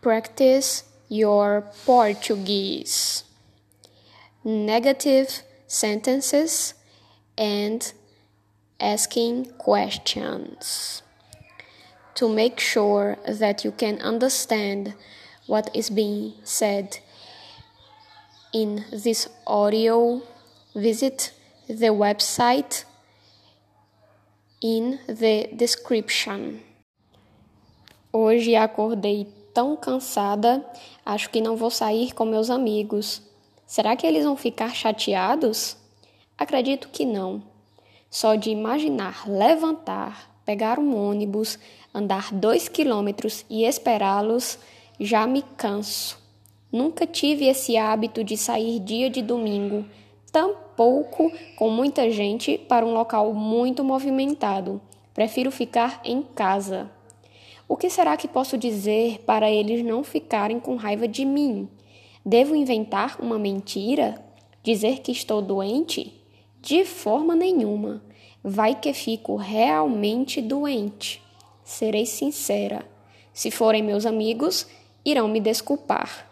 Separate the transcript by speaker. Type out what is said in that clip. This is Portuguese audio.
Speaker 1: Practice your Portuguese. Negative sentences and asking questions. To make sure that you can understand what is being said in this audio, visit the website in the description. Hoje acordei tão cansada, acho que não vou sair com meus amigos. Será que eles vão ficar chateados? Acredito que não. Só de imaginar levantar, pegar um ônibus, andar dois quilômetros e esperá-los, já me canso. Nunca tive esse hábito de sair dia de domingo tampouco com muita gente para um local muito movimentado. Prefiro ficar em casa. O que será que posso dizer para eles não ficarem com raiva de mim? Devo inventar uma mentira? Dizer que estou doente? De forma nenhuma. Vai que fico realmente doente. Serei sincera. Se forem meus amigos, irão me desculpar.